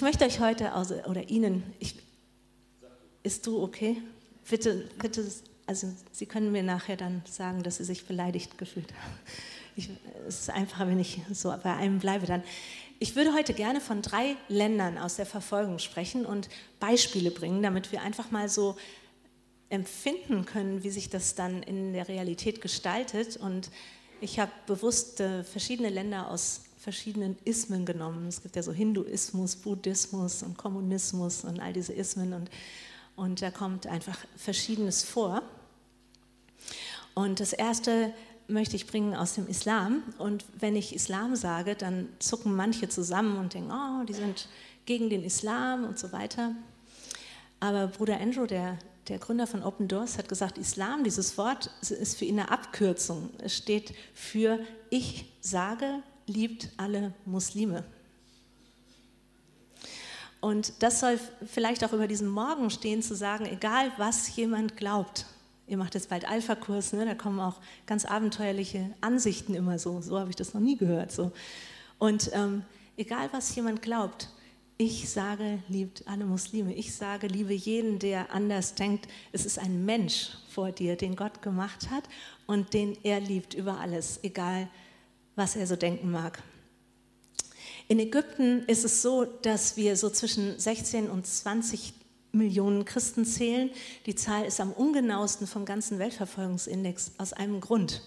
ich möchte euch heute, also, oder Ihnen, ich, ist du okay? Bitte, bitte, also Sie können mir nachher dann sagen, dass Sie sich beleidigt gefühlt haben. Es ist einfacher, wenn ich so bei einem bleibe dann. Ich würde heute gerne von drei Ländern aus der Verfolgung sprechen und Beispiele bringen, damit wir einfach mal so empfinden können, wie sich das dann in der Realität gestaltet. Und ich habe bewusst verschiedene Länder aus verschiedenen Ismen genommen. Es gibt ja so Hinduismus, Buddhismus und Kommunismus und all diese Ismen und, und da kommt einfach Verschiedenes vor. Und das erste möchte ich bringen aus dem Islam. Und wenn ich Islam sage, dann zucken manche zusammen und denken, oh, die sind gegen den Islam und so weiter. Aber Bruder Andrew, der, der Gründer von Open Doors, hat gesagt, Islam, dieses Wort ist für ihn eine Abkürzung. Es steht für ich sage, liebt alle Muslime. Und das soll vielleicht auch über diesen Morgen stehen, zu sagen, egal was jemand glaubt, ihr macht jetzt bald Alpha-Kurs, ne? da kommen auch ganz abenteuerliche Ansichten immer so, so habe ich das noch nie gehört. So. Und ähm, egal was jemand glaubt, ich sage, liebt alle Muslime. Ich sage, liebe jeden, der anders denkt. Es ist ein Mensch vor dir, den Gott gemacht hat und den er liebt über alles, egal was er so denken mag. In Ägypten ist es so, dass wir so zwischen 16 und 20 Millionen Christen zählen. Die Zahl ist am ungenauesten vom ganzen Weltverfolgungsindex aus einem Grund.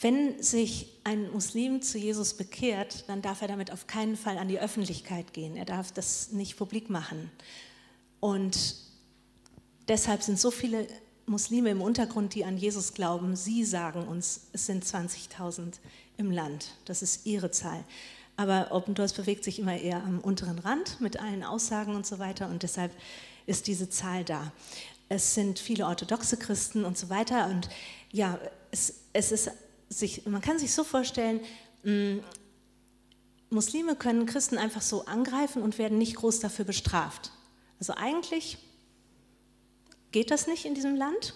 Wenn sich ein Muslim zu Jesus bekehrt, dann darf er damit auf keinen Fall an die Öffentlichkeit gehen. Er darf das nicht publik machen. Und deshalb sind so viele Muslime im Untergrund, die an Jesus glauben. Sie sagen uns, es sind 20.000 im Land. Das ist ihre Zahl. Aber Open Doors bewegt sich immer eher am unteren Rand mit allen Aussagen und so weiter und deshalb ist diese Zahl da. Es sind viele orthodoxe Christen und so weiter und ja, es, es ist sich, man kann sich so vorstellen, mh, mm, Muslime können Christen einfach so angreifen und werden nicht groß dafür bestraft. Also eigentlich geht das nicht in diesem Land,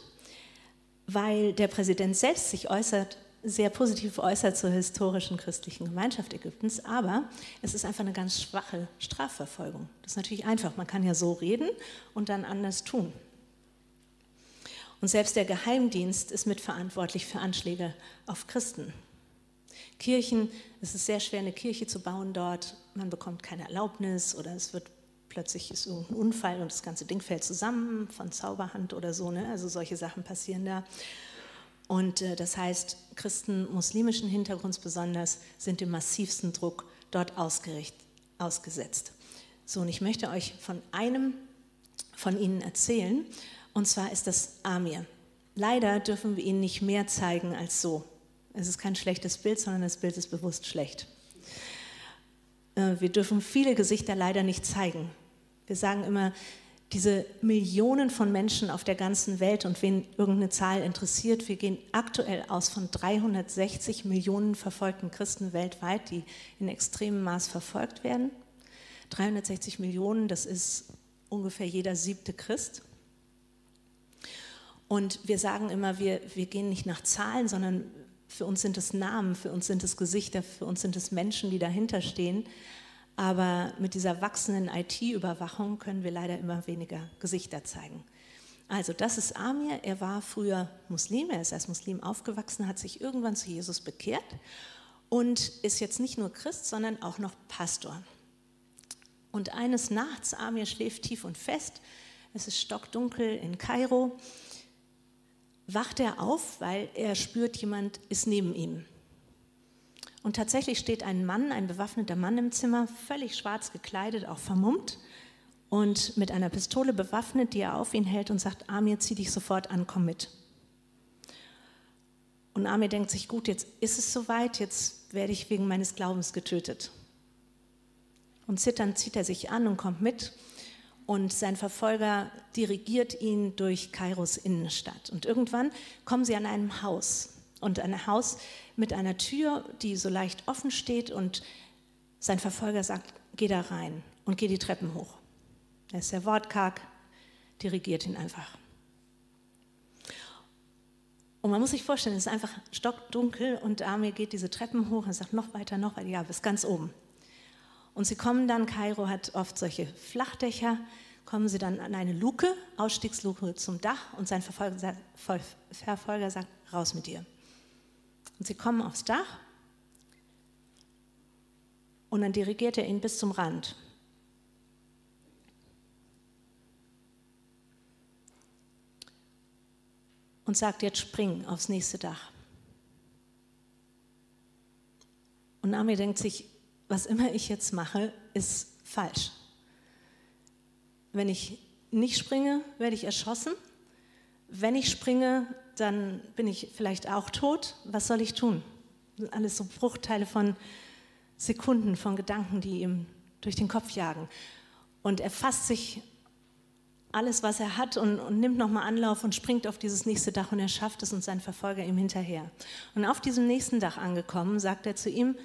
weil der Präsident selbst sich äußert, sehr positiv äußert zur historischen christlichen Gemeinschaft Ägyptens, aber es ist einfach eine ganz schwache Strafverfolgung. Das ist natürlich einfach, man kann ja so reden und dann anders tun. Und selbst der Geheimdienst ist mitverantwortlich für Anschläge auf Christen. Kirchen, es ist sehr schwer, eine Kirche zu bauen dort. Man bekommt keine Erlaubnis oder es wird plötzlich ist irgendein Unfall und das ganze Ding fällt zusammen von Zauberhand oder so. Ne? Also solche Sachen passieren da. Und äh, das heißt, Christen muslimischen Hintergrunds besonders sind dem massivsten Druck dort ausgesetzt. So, und ich möchte euch von einem von ihnen erzählen, und zwar ist das Amir. Leider dürfen wir ihn nicht mehr zeigen als so. Es ist kein schlechtes Bild, sondern das Bild ist bewusst schlecht. Äh, wir dürfen viele Gesichter leider nicht zeigen. Wir sagen immer, diese Millionen von Menschen auf der ganzen Welt und wen irgendeine Zahl interessiert, wir gehen aktuell aus von 360 Millionen verfolgten Christen weltweit, die in extremem Maß verfolgt werden. 360 Millionen, das ist ungefähr jeder siebte Christ. Und wir sagen immer, wir, wir gehen nicht nach Zahlen, sondern für uns sind es Namen, für uns sind es Gesichter, für uns sind es Menschen, die dahinter stehen. Aber mit dieser wachsenden IT-Überwachung können wir leider immer weniger Gesichter zeigen. Also das ist Amir, er war früher Muslim, er ist als Muslim aufgewachsen, hat sich irgendwann zu Jesus bekehrt und ist jetzt nicht nur Christ, sondern auch noch Pastor. Und eines Nachts, Amir schläft tief und fest, es ist stockdunkel in Kairo, wacht er auf, weil er spürt, jemand ist neben ihm. Und tatsächlich steht ein Mann, ein bewaffneter Mann im Zimmer, völlig schwarz gekleidet, auch vermummt und mit einer Pistole bewaffnet, die er auf ihn hält und sagt, Amir, zieh dich sofort an, komm mit. Und Amir denkt sich, gut, jetzt ist es soweit, jetzt werde ich wegen meines Glaubens getötet. Und zitternd zieht er sich an und kommt mit. Und sein Verfolger dirigiert ihn durch Kairos Innenstadt. Und irgendwann kommen sie an einem Haus. Und ein Haus mit einer Tür, die so leicht offen steht und sein Verfolger sagt, geh da rein und geh die Treppen hoch. Er ist sehr wortkarg, dirigiert ihn einfach. Und man muss sich vorstellen, es ist einfach stockdunkel und Amir geht diese Treppen hoch und sagt noch weiter, noch weiter, ja, bis ganz oben. Und sie kommen dann, Kairo hat oft solche Flachdächer, kommen sie dann an eine Luke, Ausstiegsluke zum Dach und sein Verfolger, Verfolger sagt, raus mit dir. Und sie kommen aufs Dach und dann dirigiert er ihn bis zum Rand. Und sagt, jetzt spring aufs nächste Dach. Und Nami denkt sich, was immer ich jetzt mache, ist falsch. Wenn ich nicht springe, werde ich erschossen. Wenn ich springe, dann bin ich vielleicht auch tot. Was soll ich tun? Alles so Bruchteile von Sekunden, von Gedanken, die ihm durch den Kopf jagen. Und er fasst sich alles, was er hat und, und nimmt nochmal Anlauf und springt auf dieses nächste Dach und er schafft es und sein Verfolger ihm hinterher. Und auf diesem nächsten Dach angekommen, sagt er zu ihm,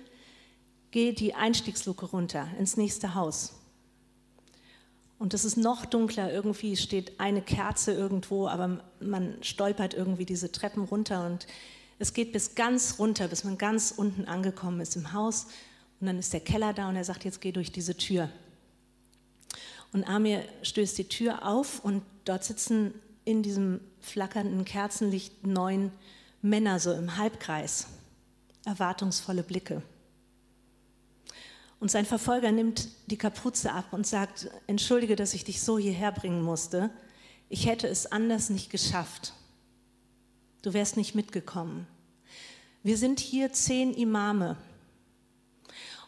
geh die Einstiegsluke runter ins nächste Haus. Und es ist noch dunkler, irgendwie steht eine Kerze irgendwo, aber man stolpert irgendwie diese Treppen runter und es geht bis ganz runter, bis man ganz unten angekommen ist im Haus. Und dann ist der Keller da und er sagt, jetzt geh durch diese Tür. Und Amir stößt die Tür auf und dort sitzen in diesem flackernden Kerzenlicht neun Männer so im Halbkreis, erwartungsvolle Blicke. Und sein Verfolger nimmt die Kapuze ab und sagt, entschuldige, dass ich dich so hierher bringen musste. Ich hätte es anders nicht geschafft. Du wärst nicht mitgekommen. Wir sind hier zehn Imame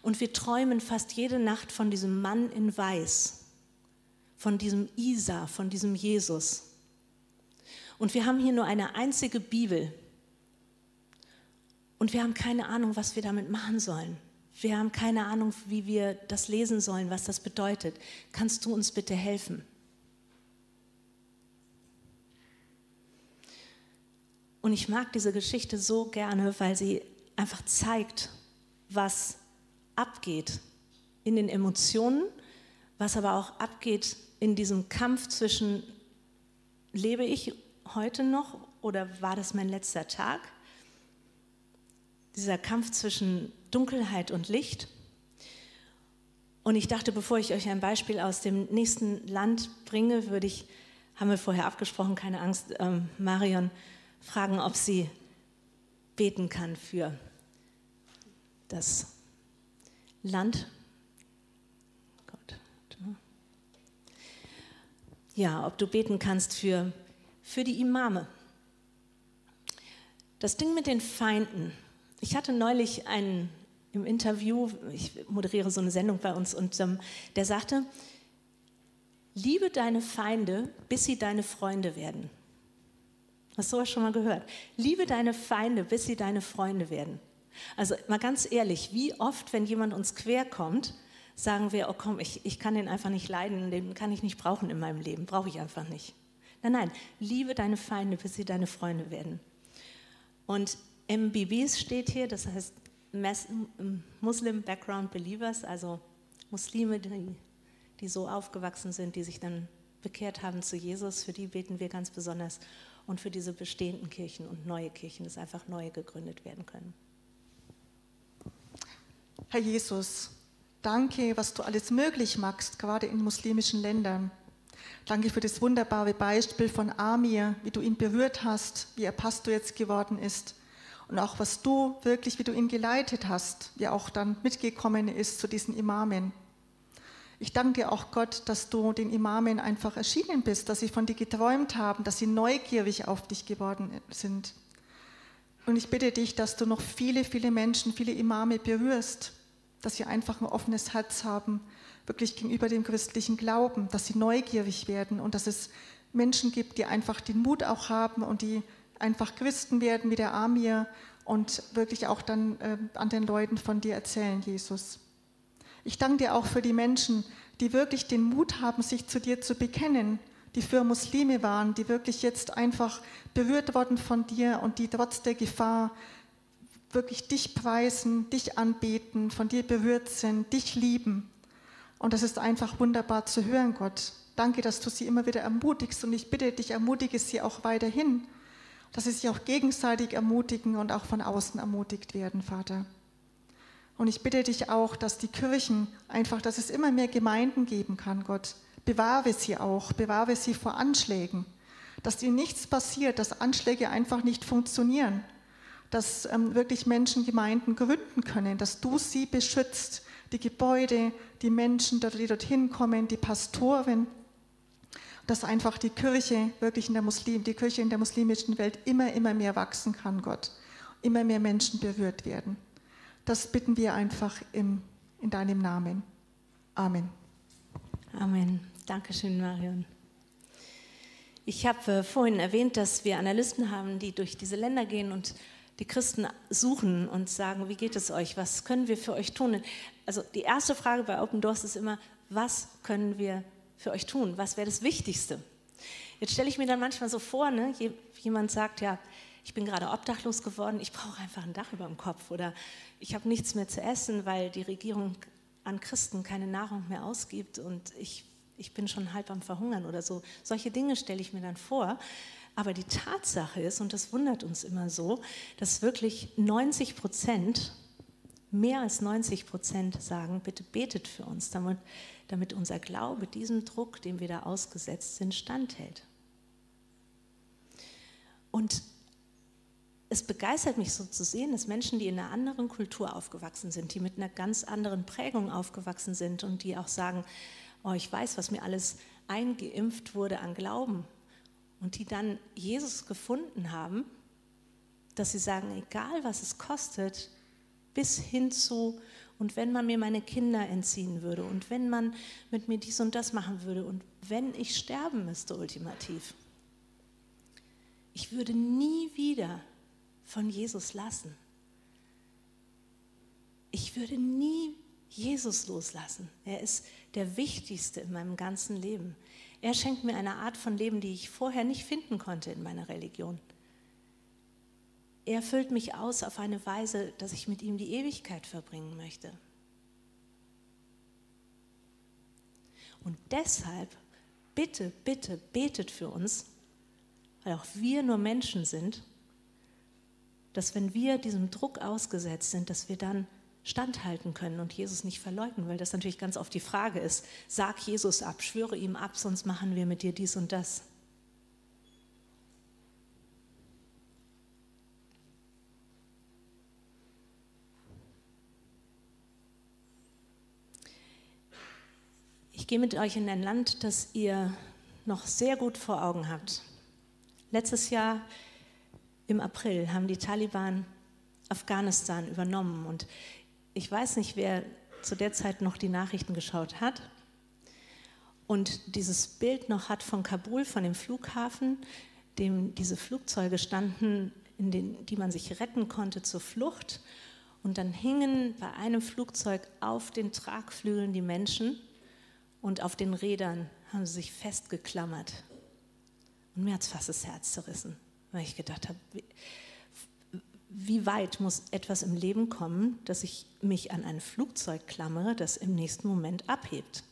und wir träumen fast jede Nacht von diesem Mann in Weiß, von diesem Isa, von diesem Jesus. Und wir haben hier nur eine einzige Bibel und wir haben keine Ahnung, was wir damit machen sollen. Wir haben keine Ahnung, wie wir das lesen sollen, was das bedeutet. Kannst du uns bitte helfen? Und ich mag diese Geschichte so gerne, weil sie einfach zeigt, was abgeht in den Emotionen, was aber auch abgeht in diesem Kampf zwischen, lebe ich heute noch oder war das mein letzter Tag? Dieser Kampf zwischen Dunkelheit und Licht. Und ich dachte, bevor ich euch ein Beispiel aus dem nächsten Land bringe, würde ich, haben wir vorher abgesprochen, keine Angst, ähm, Marion fragen, ob sie beten kann für das Land. Ja, ob du beten kannst für, für die Imame. Das Ding mit den Feinden. Ich hatte neulich einen im Interview, ich moderiere so eine Sendung bei uns, und ähm, der sagte, liebe deine Feinde, bis sie deine Freunde werden. Hast du sowas schon mal gehört? Liebe deine Feinde, bis sie deine Freunde werden. Also mal ganz ehrlich, wie oft, wenn jemand uns quer kommt, sagen wir, oh komm, ich, ich kann den einfach nicht leiden, den kann ich nicht brauchen in meinem Leben, brauche ich einfach nicht. Nein, nein, liebe deine Feinde, bis sie deine Freunde werden. Und MBBs steht hier, das heißt Muslim Background Believers, also Muslime, die, die so aufgewachsen sind, die sich dann bekehrt haben zu Jesus, für die beten wir ganz besonders und für diese bestehenden Kirchen und neue Kirchen, dass einfach neue gegründet werden können. Herr Jesus, danke, was du alles möglich machst, gerade in muslimischen Ländern. Danke für das wunderbare Beispiel von Amir, wie du ihn berührt hast, wie er Pastor jetzt geworden ist und auch was du wirklich, wie du ihn geleitet hast, wie auch dann mitgekommen ist zu diesen Imamen. Ich danke dir auch Gott, dass du den Imamen einfach erschienen bist, dass sie von dir geträumt haben, dass sie neugierig auf dich geworden sind. Und ich bitte dich, dass du noch viele, viele Menschen, viele Imame berührst, dass sie einfach ein offenes Herz haben, wirklich gegenüber dem christlichen Glauben, dass sie neugierig werden und dass es Menschen gibt, die einfach den Mut auch haben und die einfach Christen werden wie der Amir und wirklich auch dann äh, an den Leuten von dir erzählen, Jesus. Ich danke dir auch für die Menschen, die wirklich den Mut haben, sich zu dir zu bekennen, die für Muslime waren, die wirklich jetzt einfach berührt worden von dir und die trotz der Gefahr wirklich dich preisen, dich anbeten, von dir berührt sind, dich lieben. Und das ist einfach wunderbar zu hören, Gott. Danke, dass du sie immer wieder ermutigst und ich bitte dich, ermutige sie auch weiterhin dass sie sich auch gegenseitig ermutigen und auch von außen ermutigt werden, Vater. Und ich bitte dich auch, dass die Kirchen einfach, dass es immer mehr Gemeinden geben kann, Gott. Bewahre sie auch, bewahre sie vor Anschlägen, dass ihnen nichts passiert, dass Anschläge einfach nicht funktionieren, dass ähm, wirklich Menschen Gemeinden gründen können, dass du sie beschützt, die Gebäude, die Menschen, die dorthin kommen, die Pastoren, dass einfach die Kirche wirklich in der Muslim, die Kirche in der muslimischen Welt immer, immer mehr wachsen kann, Gott. Immer mehr Menschen berührt werden. Das bitten wir einfach im, in deinem Namen. Amen. Amen. Dankeschön, Marion. Ich habe äh, vorhin erwähnt, dass wir Analysten haben, die durch diese Länder gehen und die Christen suchen und sagen, wie geht es euch? Was können wir für euch tun? Also die erste Frage bei Open Doors ist immer, was können wir für euch tun? Was wäre das Wichtigste? Jetzt stelle ich mir dann manchmal so vor, ne, jemand sagt, ja, ich bin gerade obdachlos geworden, ich brauche einfach ein Dach über dem Kopf oder ich habe nichts mehr zu essen, weil die Regierung an Christen keine Nahrung mehr ausgibt und ich, ich bin schon halb am Verhungern oder so. Solche Dinge stelle ich mir dann vor. Aber die Tatsache ist, und das wundert uns immer so, dass wirklich 90 Prozent, mehr als 90 Prozent sagen, bitte betet für uns, damit, damit unser Glaube diesem Druck, dem wir da ausgesetzt sind, standhält. Und es begeistert mich so zu sehen, dass Menschen, die in einer anderen Kultur aufgewachsen sind, die mit einer ganz anderen Prägung aufgewachsen sind und die auch sagen, oh, ich weiß, was mir alles eingeimpft wurde an Glauben und die dann Jesus gefunden haben, dass sie sagen, egal was es kostet, bis hin zu, und wenn man mir meine Kinder entziehen würde und wenn man mit mir dies und das machen würde und wenn ich sterben müsste ultimativ, ich würde nie wieder von Jesus lassen. Ich würde nie Jesus loslassen. Er ist der Wichtigste in meinem ganzen Leben. Er schenkt mir eine Art von Leben, die ich vorher nicht finden konnte in meiner Religion. Er füllt mich aus auf eine Weise, dass ich mit ihm die Ewigkeit verbringen möchte. Und deshalb, bitte, bitte, betet für uns, weil auch wir nur Menschen sind, dass wenn wir diesem Druck ausgesetzt sind, dass wir dann standhalten können und Jesus nicht verleugnen, weil das natürlich ganz oft die Frage ist, sag Jesus ab, schwöre ihm ab, sonst machen wir mit dir dies und das. Ich gehe mit euch in ein Land, das ihr noch sehr gut vor Augen habt. Letztes Jahr im April haben die Taliban Afghanistan übernommen und ich weiß nicht, wer zu der Zeit noch die Nachrichten geschaut hat und dieses Bild noch hat von Kabul, von dem Flughafen, dem diese Flugzeuge standen, in den, die man sich retten konnte zur Flucht. Und dann hingen bei einem Flugzeug auf den Tragflügeln die Menschen und auf den Rädern haben sie sich festgeklammert. Und mir hat es fast das Herz zerrissen, weil ich gedacht habe, wie weit muss etwas im Leben kommen, dass ich mich an ein Flugzeug klammere, das im nächsten Moment abhebt?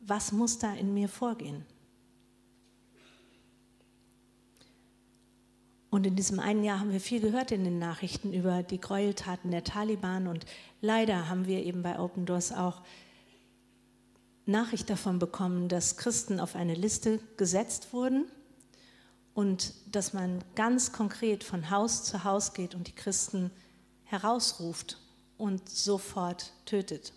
Was muss da in mir vorgehen? Und in diesem einen Jahr haben wir viel gehört in den Nachrichten über die Gräueltaten der Taliban und leider haben wir eben bei Open Doors auch Nachricht davon bekommen, dass Christen auf eine Liste gesetzt wurden und dass man ganz konkret von Haus zu Haus geht und die Christen herausruft und sofort tötet.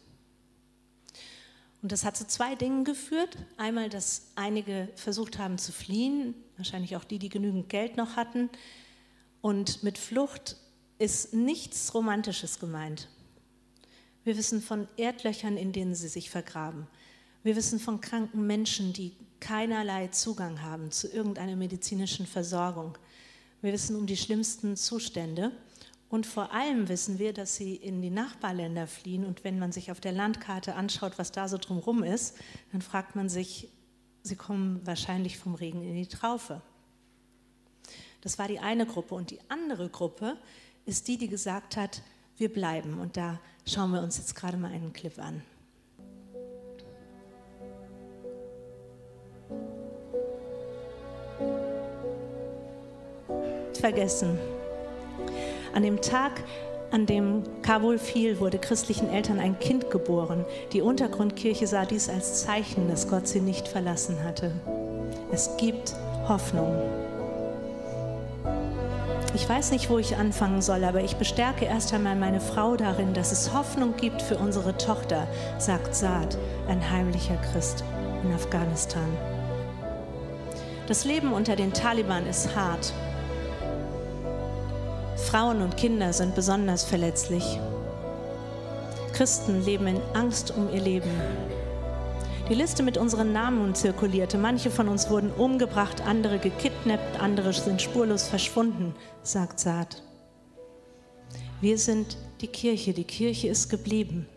Und das hat zu zwei Dingen geführt. Einmal, dass einige versucht haben zu fliehen, wahrscheinlich auch die, die genügend Geld noch hatten. Und mit Flucht ist nichts Romantisches gemeint. Wir wissen von Erdlöchern, in denen sie sich vergraben. Wir wissen von kranken Menschen, die keinerlei Zugang haben zu irgendeiner medizinischen Versorgung. Wir wissen um die schlimmsten Zustände. Und vor allem wissen wir, dass sie in die Nachbarländer fliehen. Und wenn man sich auf der Landkarte anschaut, was da so drumherum ist, dann fragt man sich, sie kommen wahrscheinlich vom Regen in die Traufe. Das war die eine Gruppe. Und die andere Gruppe ist die, die gesagt hat, wir bleiben. Und da schauen wir uns jetzt gerade mal einen Clip an. Vergessen. An dem Tag, an dem Kabul fiel, wurde christlichen Eltern ein Kind geboren. Die Untergrundkirche sah dies als Zeichen, dass Gott sie nicht verlassen hatte. Es gibt Hoffnung. Ich weiß nicht, wo ich anfangen soll, aber ich bestärke erst einmal meine Frau darin, dass es Hoffnung gibt für unsere Tochter, sagt Saad, ein heimlicher Christ in Afghanistan. Das Leben unter den Taliban ist hart. Frauen und Kinder sind besonders verletzlich. Christen leben in Angst um ihr Leben. Die Liste mit unseren Namen zirkulierte. Manche von uns wurden umgebracht, andere gekidnappt, andere sind spurlos verschwunden, sagt Saad. Wir sind die Kirche, die Kirche ist geblieben.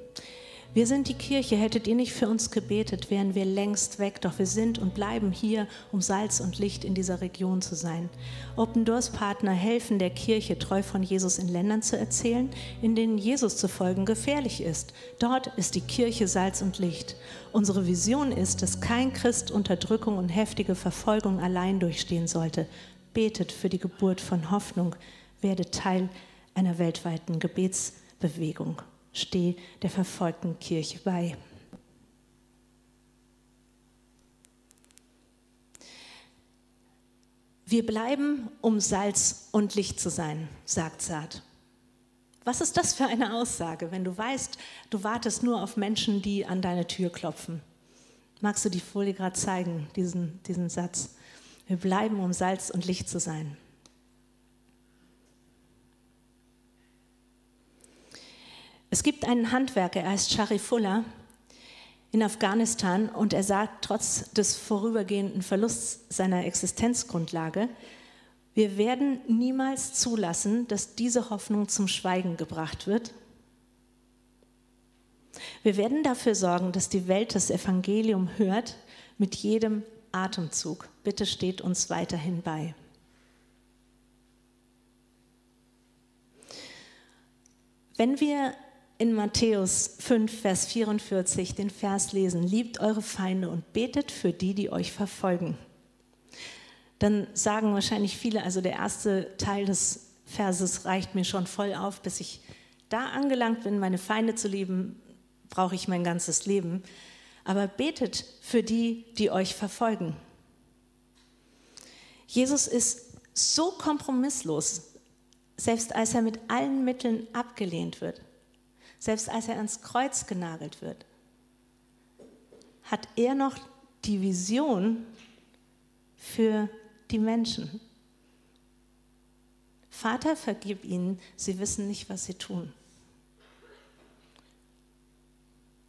Wir sind die Kirche, hättet ihr nicht für uns gebetet, wären wir längst weg, doch wir sind und bleiben hier, um Salz und Licht in dieser Region zu sein. Open Doors Partner helfen der Kirche, treu von Jesus in Ländern zu erzählen, in denen Jesus zu folgen gefährlich ist. Dort ist die Kirche Salz und Licht. Unsere Vision ist, dass kein Christ Unterdrückung und heftige Verfolgung allein durchstehen sollte. Betet für die Geburt von Hoffnung, werde Teil einer weltweiten Gebetsbewegung stehe der verfolgten Kirche bei. Wir bleiben, um Salz und Licht zu sein, sagt Saad. Was ist das für eine Aussage, wenn du weißt, du wartest nur auf Menschen, die an deine Tür klopfen? Magst du die Folie gerade zeigen, diesen, diesen Satz? Wir bleiben, um Salz und Licht zu sein. Es gibt einen Handwerker, er heißt Sharifullah in Afghanistan und er sagt trotz des vorübergehenden Verlusts seiner Existenzgrundlage, wir werden niemals zulassen, dass diese Hoffnung zum Schweigen gebracht wird. Wir werden dafür sorgen, dass die Welt das Evangelium hört mit jedem Atemzug. Bitte steht uns weiterhin bei. Wenn wir in Matthäus 5, Vers 44 den Vers lesen, liebt eure Feinde und betet für die, die euch verfolgen. Dann sagen wahrscheinlich viele, also der erste Teil des Verses reicht mir schon voll auf, bis ich da angelangt bin, meine Feinde zu lieben, brauche ich mein ganzes Leben. Aber betet für die, die euch verfolgen. Jesus ist so kompromisslos, selbst als er mit allen Mitteln abgelehnt wird selbst als er ans Kreuz genagelt wird, hat er noch die Vision für die Menschen. Vater, vergib ihnen, sie wissen nicht, was sie tun.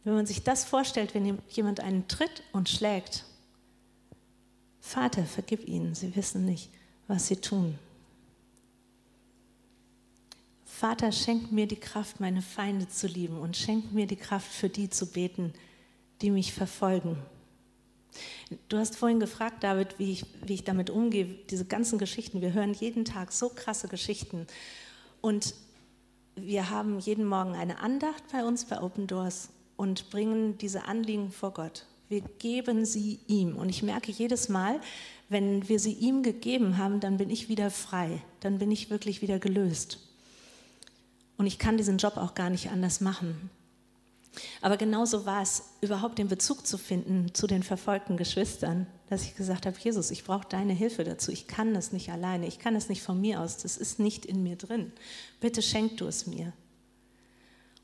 Wenn man sich das vorstellt, wenn jemand einen tritt und schlägt, Vater, vergib ihnen, sie wissen nicht, was sie tun. Vater, schenk mir die Kraft, meine Feinde zu lieben und schenk mir die Kraft, für die zu beten, die mich verfolgen. Du hast vorhin gefragt, David, wie ich, wie ich damit umgehe, diese ganzen Geschichten. Wir hören jeden Tag so krasse Geschichten. Und wir haben jeden Morgen eine Andacht bei uns bei Open Doors und bringen diese Anliegen vor Gott. Wir geben sie ihm. Und ich merke jedes Mal, wenn wir sie ihm gegeben haben, dann bin ich wieder frei. Dann bin ich wirklich wieder gelöst. Und ich kann diesen Job auch gar nicht anders machen. Aber genauso war es, überhaupt den Bezug zu finden zu den verfolgten Geschwistern, dass ich gesagt habe, Jesus, ich brauche deine Hilfe dazu. Ich kann das nicht alleine. Ich kann es nicht von mir aus. Das ist nicht in mir drin. Bitte schenk du es mir.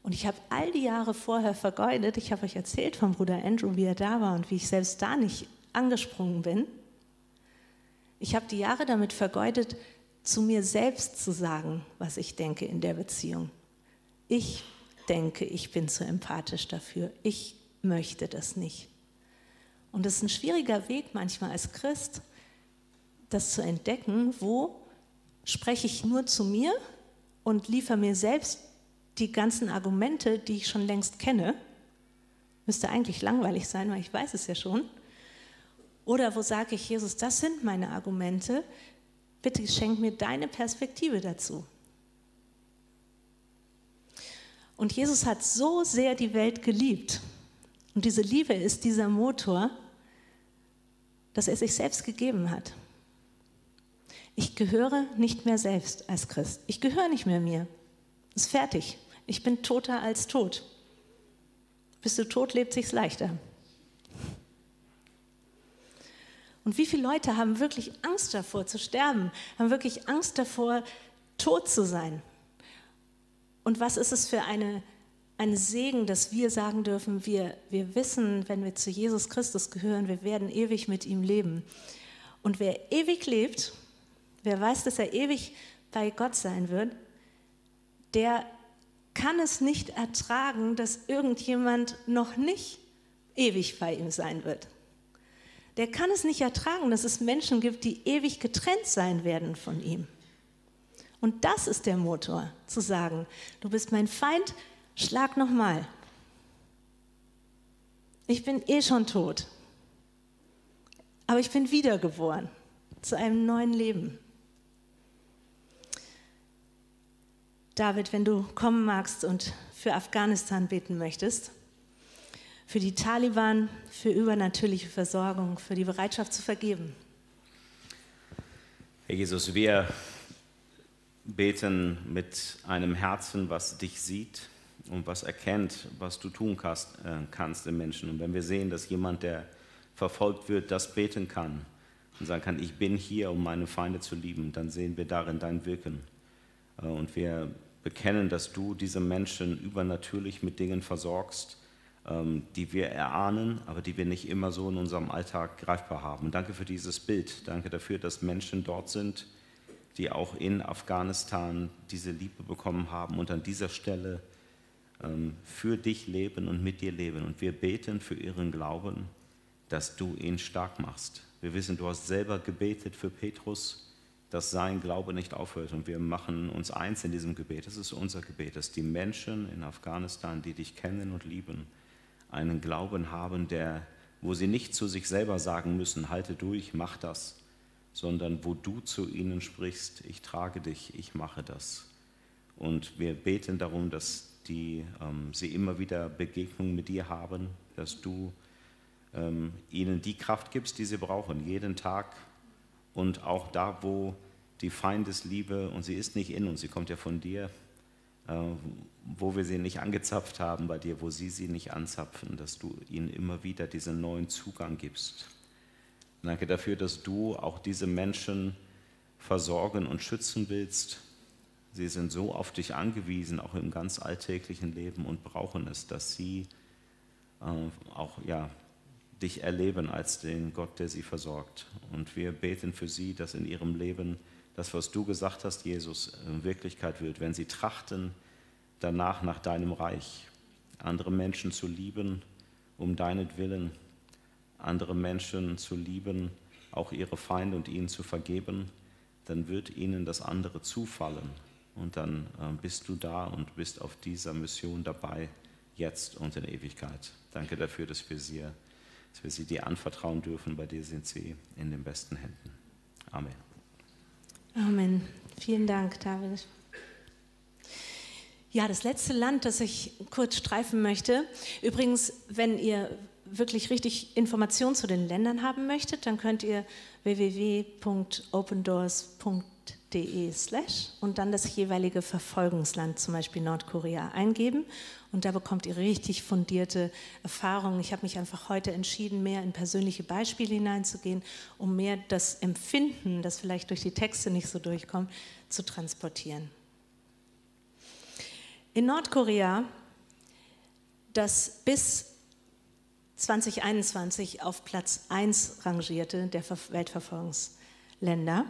Und ich habe all die Jahre vorher vergeudet. Ich habe euch erzählt vom Bruder Andrew, wie er da war und wie ich selbst da nicht angesprungen bin. Ich habe die Jahre damit vergeudet, zu mir selbst zu sagen, was ich denke in der Beziehung. Ich denke, ich bin zu empathisch dafür. Ich möchte das nicht. Und es ist ein schwieriger Weg manchmal als Christ, das zu entdecken, wo spreche ich nur zu mir und liefere mir selbst die ganzen Argumente, die ich schon längst kenne. Müsste eigentlich langweilig sein, weil ich weiß es ja schon. Oder wo sage ich, Jesus, das sind meine Argumente, Bitte schenk mir deine Perspektive dazu. Und Jesus hat so sehr die Welt geliebt. Und diese Liebe ist dieser Motor, dass er sich selbst gegeben hat. Ich gehöre nicht mehr selbst als Christ. Ich gehöre nicht mehr mir. Ist fertig. Ich bin toter als tot. Bist du tot, lebt sich's leichter. Und wie viele Leute haben wirklich Angst davor zu sterben, haben wirklich Angst davor, tot zu sein? Und was ist es für eine, ein Segen, dass wir sagen dürfen, wir, wir wissen, wenn wir zu Jesus Christus gehören, wir werden ewig mit ihm leben. Und wer ewig lebt, wer weiß, dass er ewig bei Gott sein wird, der kann es nicht ertragen, dass irgendjemand noch nicht ewig bei ihm sein wird der kann es nicht ertragen, dass es Menschen gibt, die ewig getrennt sein werden von ihm. Und das ist der Motor, zu sagen, du bist mein Feind, schlag nochmal. Ich bin eh schon tot, aber ich bin wiedergeboren zu einem neuen Leben. David, wenn du kommen magst und für Afghanistan beten möchtest, für die Taliban, für übernatürliche Versorgung, für die Bereitschaft zu vergeben. Herr Jesus, wir beten mit einem Herzen, was dich sieht und was erkennt, was du tun kannst, äh, kannst im Menschen. Und wenn wir sehen, dass jemand, der verfolgt wird, das beten kann und sagen kann, ich bin hier, um meine Feinde zu lieben, dann sehen wir darin dein Wirken. Äh, und wir bekennen, dass du diese Menschen übernatürlich mit Dingen versorgst, die wir erahnen, aber die wir nicht immer so in unserem Alltag greifbar haben. Und danke für dieses Bild. Danke dafür, dass Menschen dort sind, die auch in Afghanistan diese Liebe bekommen haben und an dieser Stelle ähm, für dich leben und mit dir leben. Und wir beten für ihren Glauben, dass du ihn stark machst. Wir wissen, du hast selber gebetet für Petrus, dass sein Glaube nicht aufhört. Und wir machen uns eins in diesem Gebet. Das ist unser Gebet, dass die Menschen in Afghanistan, die dich kennen und lieben, einen Glauben haben, der, wo sie nicht zu sich selber sagen müssen, halte durch, mach das, sondern wo du zu ihnen sprichst, ich trage dich, ich mache das. Und wir beten darum, dass die, ähm, sie immer wieder Begegnungen mit dir haben, dass du ähm, ihnen die Kraft gibst, die sie brauchen, jeden Tag und auch da, wo die Feindesliebe, und sie ist nicht in uns, sie kommt ja von dir, wo wir sie nicht angezapft haben bei dir, wo sie sie nicht anzapfen, dass du ihnen immer wieder diesen neuen Zugang gibst. Danke dafür, dass du auch diese Menschen versorgen und schützen willst. Sie sind so auf dich angewiesen, auch im ganz alltäglichen Leben und brauchen es, dass sie äh, auch ja, dich erleben als den Gott, der sie versorgt. Und wir beten für sie, dass in ihrem Leben das, was du gesagt hast, Jesus, Wirklichkeit wird, wenn sie trachten danach nach deinem Reich, andere Menschen zu lieben, um deinetwillen, andere Menschen zu lieben, auch ihre Feinde und ihnen zu vergeben, dann wird ihnen das andere zufallen. Und dann äh, bist du da und bist auf dieser Mission dabei, jetzt und in Ewigkeit. Danke dafür, dass wir sie, dass wir sie dir anvertrauen dürfen. Bei dir sind sie in den besten Händen. Amen. Amen. Vielen Dank, David. Ja, das letzte Land, das ich kurz streifen möchte. Übrigens, wenn ihr wirklich richtig Informationen zu den Ländern haben möchtet, dann könnt ihr www.opendoors.de slash und dann das jeweilige Verfolgungsland, zum Beispiel Nordkorea, eingeben. Und da bekommt ihr richtig fundierte Erfahrungen. Ich habe mich einfach heute entschieden, mehr in persönliche Beispiele hineinzugehen, um mehr das Empfinden, das vielleicht durch die Texte nicht so durchkommt, zu transportieren. In Nordkorea, das bis 2021 auf Platz 1 rangierte der Weltverfolgungsländer,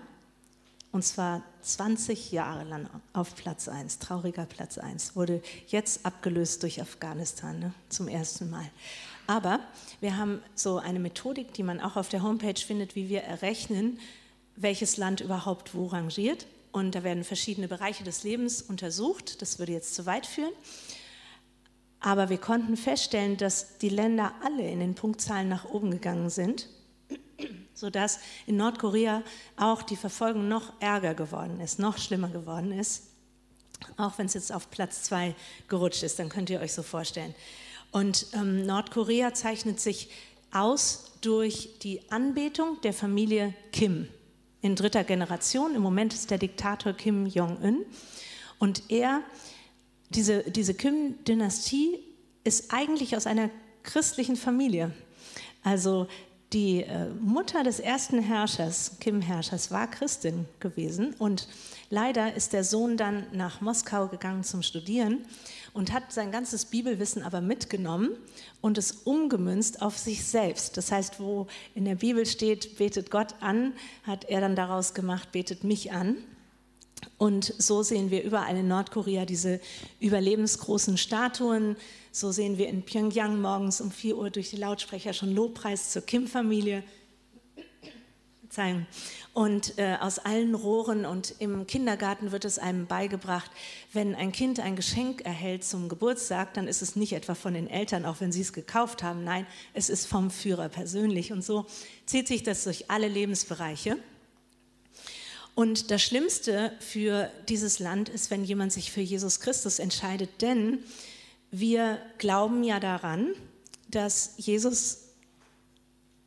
und zwar 20 Jahre lang auf Platz 1, trauriger Platz 1, wurde jetzt abgelöst durch Afghanistan ne, zum ersten Mal. Aber wir haben so eine Methodik, die man auch auf der Homepage findet, wie wir errechnen, welches Land überhaupt wo rangiert. Und da werden verschiedene Bereiche des Lebens untersucht. Das würde jetzt zu weit führen. Aber wir konnten feststellen, dass die Länder alle in den Punktzahlen nach oben gegangen sind, sodass in Nordkorea auch die Verfolgung noch ärger geworden ist, noch schlimmer geworden ist. Auch wenn es jetzt auf Platz zwei gerutscht ist, dann könnt ihr euch so vorstellen. Und ähm, Nordkorea zeichnet sich aus durch die Anbetung der Familie Kim in dritter Generation. Im Moment ist der Diktator Kim Jong-un. Und er diese, diese Kim-Dynastie ist eigentlich aus einer christlichen Familie. Also die äh, Mutter des ersten Herrschers, Kim-Herrschers, war Christin gewesen und leider ist der Sohn dann nach Moskau gegangen zum Studieren und hat sein ganzes Bibelwissen aber mitgenommen und es umgemünzt auf sich selbst. Das heißt, wo in der Bibel steht, betet Gott an, hat er dann daraus gemacht, betet mich an. Und so sehen wir überall in Nordkorea diese überlebensgroßen Statuen. So sehen wir in Pyongyang morgens um 4 Uhr durch die Lautsprecher schon Lobpreis zur Kim-Familie. Und äh, aus allen Rohren und im Kindergarten wird es einem beigebracht, wenn ein Kind ein Geschenk erhält zum Geburtstag, dann ist es nicht etwa von den Eltern, auch wenn sie es gekauft haben. Nein, es ist vom Führer persönlich. Und so zieht sich das durch alle Lebensbereiche. Und das Schlimmste für dieses Land ist, wenn jemand sich für Jesus Christus entscheidet, denn wir glauben ja daran, dass Jesus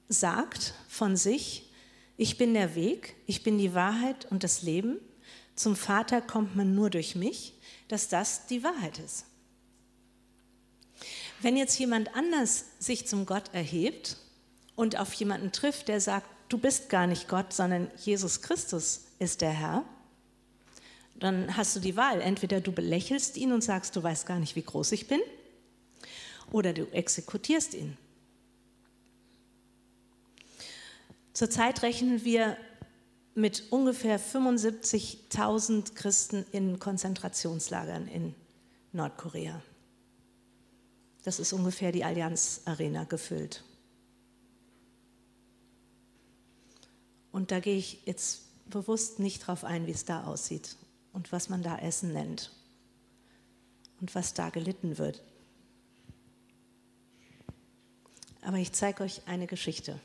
sagt von sich, ich bin der Weg, ich bin die Wahrheit und das Leben, zum Vater kommt man nur durch mich, dass das die Wahrheit ist. Wenn jetzt jemand anders sich zum Gott erhebt und auf jemanden trifft, der sagt, du bist gar nicht Gott, sondern Jesus Christus ist der Herr, dann hast du die Wahl. Entweder du belächelst ihn und sagst, du weißt gar nicht, wie groß ich bin, oder du exekutierst ihn. Zurzeit rechnen wir mit ungefähr 75.000 Christen in Konzentrationslagern in Nordkorea. Das ist ungefähr die Allianz Arena gefüllt. Und da gehe ich jetzt bewusst nicht darauf ein, wie es da aussieht und was man da Essen nennt und was da gelitten wird. Aber ich zeige euch eine Geschichte.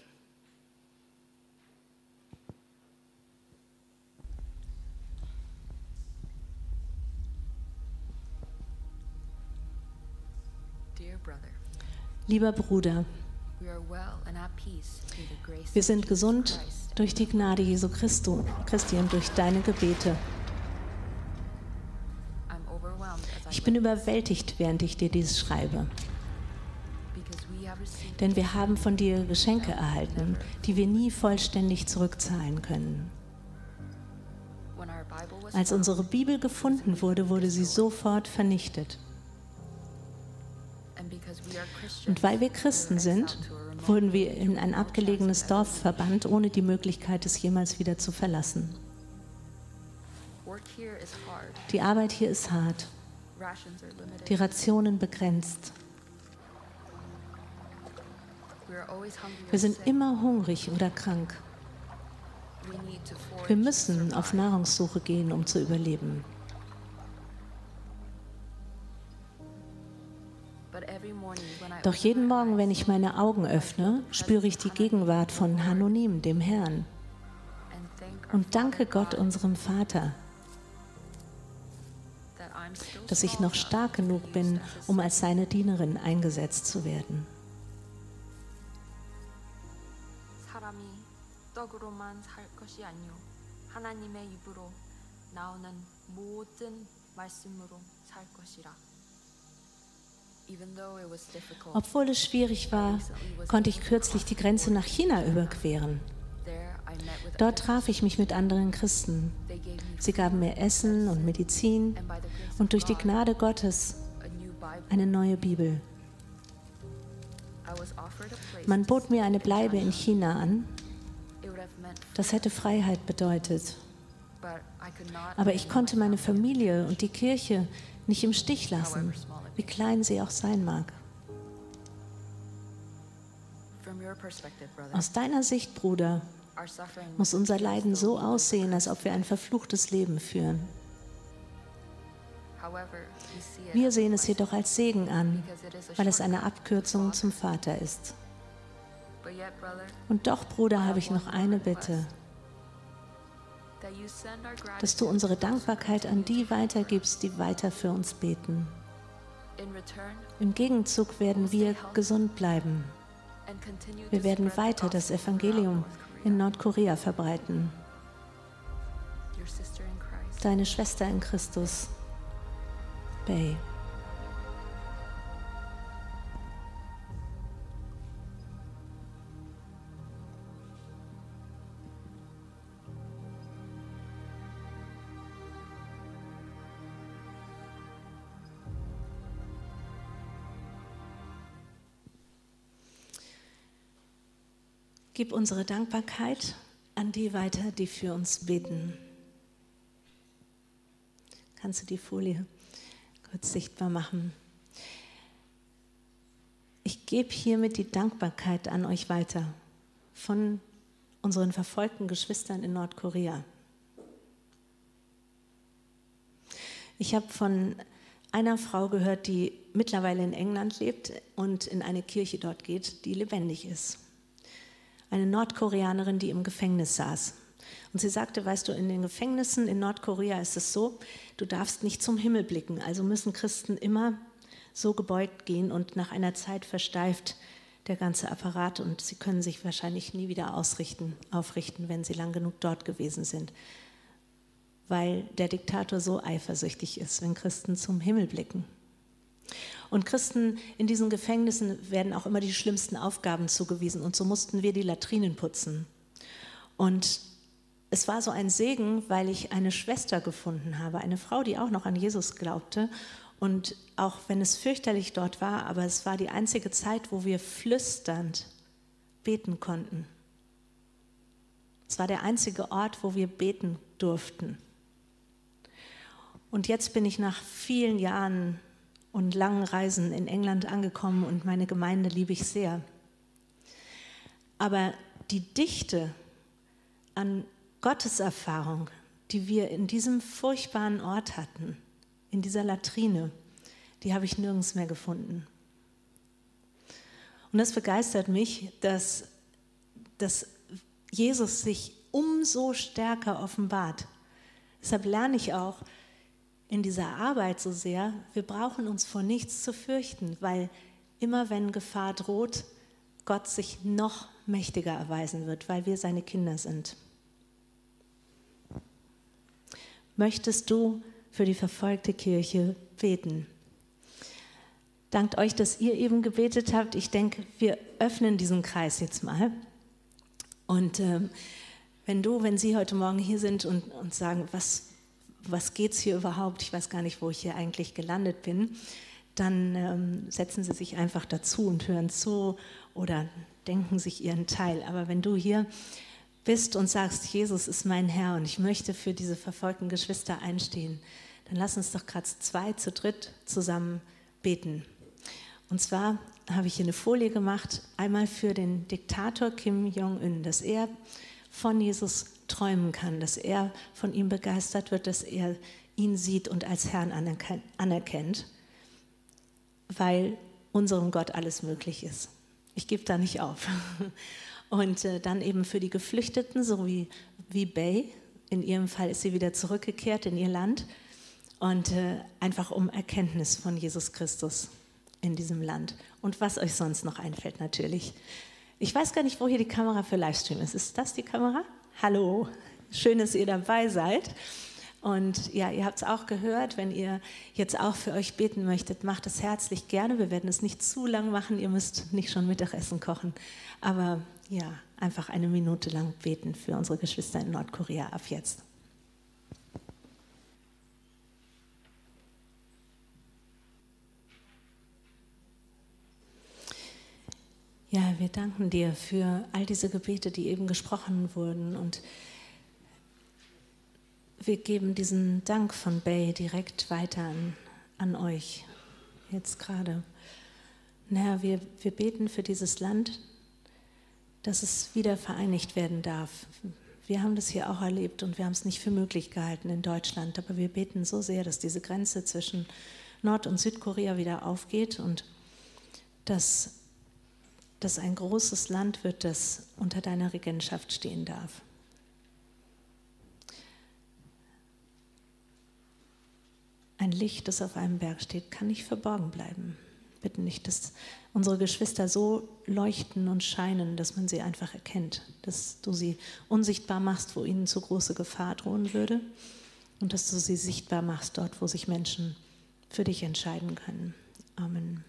Lieber Bruder, wir sind gesund durch die Gnade Jesu Christu, Christi und durch deine Gebete. Ich bin überwältigt, während ich dir dies schreibe. Denn wir haben von dir Geschenke erhalten, die wir nie vollständig zurückzahlen können. Als unsere Bibel gefunden wurde, wurde sie sofort vernichtet. Und weil wir Christen sind, wurden wir in ein abgelegenes Dorf verbannt, ohne die Möglichkeit, es jemals wieder zu verlassen. Die Arbeit hier ist hart, die Rationen begrenzt. Wir sind immer hungrig oder krank. Wir müssen auf Nahrungssuche gehen, um zu überleben. Doch jeden Morgen, wenn ich meine Augen öffne, spüre ich die Gegenwart von Hanonim, dem Herrn. Und danke Gott, unserem Vater, dass ich noch stark genug bin, um als seine Dienerin eingesetzt zu werden. 하나님의 입으로 나오는 모든 말씀으로 살 것이라. Obwohl es schwierig war, konnte ich kürzlich die Grenze nach China überqueren. Dort traf ich mich mit anderen Christen. Sie gaben mir Essen und Medizin und durch die Gnade Gottes eine neue Bibel. Man bot mir eine Bleibe in China an. Das hätte Freiheit bedeutet. Aber ich konnte meine Familie und die Kirche nicht im Stich lassen wie klein sie auch sein mag. Aus deiner Sicht, Bruder, muss unser Leiden so aussehen, als ob wir ein verfluchtes Leben führen. Wir sehen es jedoch als Segen an, weil es eine Abkürzung zum Vater ist. Und doch, Bruder, habe ich noch eine Bitte, dass du unsere Dankbarkeit an die weitergibst, die weiter für uns beten. Im Gegenzug werden wir gesund bleiben. Wir werden weiter das Evangelium in Nordkorea verbreiten. Deine Schwester in Christus. Bay. Gib unsere Dankbarkeit an die weiter, die für uns beten. Kannst du die Folie kurz sichtbar machen? Ich gebe hiermit die Dankbarkeit an euch weiter von unseren verfolgten Geschwistern in Nordkorea. Ich habe von einer Frau gehört, die mittlerweile in England lebt und in eine Kirche dort geht, die lebendig ist eine Nordkoreanerin, die im Gefängnis saß. Und sie sagte, weißt du, in den Gefängnissen in Nordkorea ist es so, du darfst nicht zum Himmel blicken. Also müssen Christen immer so gebeugt gehen und nach einer Zeit versteift der ganze Apparat und sie können sich wahrscheinlich nie wieder ausrichten, aufrichten, wenn sie lang genug dort gewesen sind, weil der Diktator so eifersüchtig ist, wenn Christen zum Himmel blicken. Und Christen in diesen Gefängnissen werden auch immer die schlimmsten Aufgaben zugewiesen. Und so mussten wir die Latrinen putzen. Und es war so ein Segen, weil ich eine Schwester gefunden habe, eine Frau, die auch noch an Jesus glaubte. Und auch wenn es fürchterlich dort war, aber es war die einzige Zeit, wo wir flüsternd beten konnten. Es war der einzige Ort, wo wir beten durften. Und jetzt bin ich nach vielen Jahren und langen Reisen in England angekommen und meine Gemeinde liebe ich sehr. Aber die Dichte an Gotteserfahrung, die wir in diesem furchtbaren Ort hatten, in dieser Latrine, die habe ich nirgends mehr gefunden. Und das begeistert mich, dass, dass Jesus sich umso stärker offenbart. Deshalb lerne ich auch, in dieser Arbeit so sehr, wir brauchen uns vor nichts zu fürchten, weil immer wenn Gefahr droht, Gott sich noch mächtiger erweisen wird, weil wir seine Kinder sind. Möchtest du für die verfolgte Kirche beten? Dankt euch, dass ihr eben gebetet habt. Ich denke, wir öffnen diesen Kreis jetzt mal. Und ähm, wenn du, wenn Sie heute Morgen hier sind und, und sagen, was, was geht es hier überhaupt? Ich weiß gar nicht, wo ich hier eigentlich gelandet bin. Dann ähm, setzen Sie sich einfach dazu und hören zu oder denken sich Ihren Teil. Aber wenn du hier bist und sagst, Jesus ist mein Herr und ich möchte für diese verfolgten Geschwister einstehen, dann lass uns doch gerade zwei zu dritt zusammen beten. Und zwar habe ich hier eine Folie gemacht, einmal für den Diktator Kim Jong-un, dass er von Jesus träumen kann, dass er von ihm begeistert wird, dass er ihn sieht und als Herrn anerkennt, weil unserem Gott alles möglich ist. Ich gebe da nicht auf. Und äh, dann eben für die Geflüchteten, so wie, wie Bay, in ihrem Fall ist sie wieder zurückgekehrt in ihr Land und äh, einfach um Erkenntnis von Jesus Christus in diesem Land. Und was euch sonst noch einfällt natürlich. Ich weiß gar nicht, wo hier die Kamera für Livestream ist. Ist das die Kamera? Hallo, schön, dass ihr dabei seid. Und ja, ihr habt es auch gehört, wenn ihr jetzt auch für euch beten möchtet, macht es herzlich gerne. Wir werden es nicht zu lang machen, ihr müsst nicht schon Mittagessen kochen. Aber ja, einfach eine Minute lang beten für unsere Geschwister in Nordkorea ab jetzt. Ja, wir danken dir für all diese Gebete, die eben gesprochen wurden. Und wir geben diesen Dank von Bay direkt weiter an, an euch, jetzt gerade. Naja, wir, wir beten für dieses Land, dass es wieder vereinigt werden darf. Wir haben das hier auch erlebt und wir haben es nicht für möglich gehalten in Deutschland, aber wir beten so sehr, dass diese Grenze zwischen Nord- und Südkorea wieder aufgeht und dass dass ein großes Land wird, das unter deiner Regentschaft stehen darf. Ein Licht, das auf einem Berg steht, kann nicht verborgen bleiben. Bitte nicht, dass unsere Geschwister so leuchten und scheinen, dass man sie einfach erkennt, dass du sie unsichtbar machst, wo ihnen zu große Gefahr drohen würde und dass du sie sichtbar machst dort, wo sich Menschen für dich entscheiden können. Amen.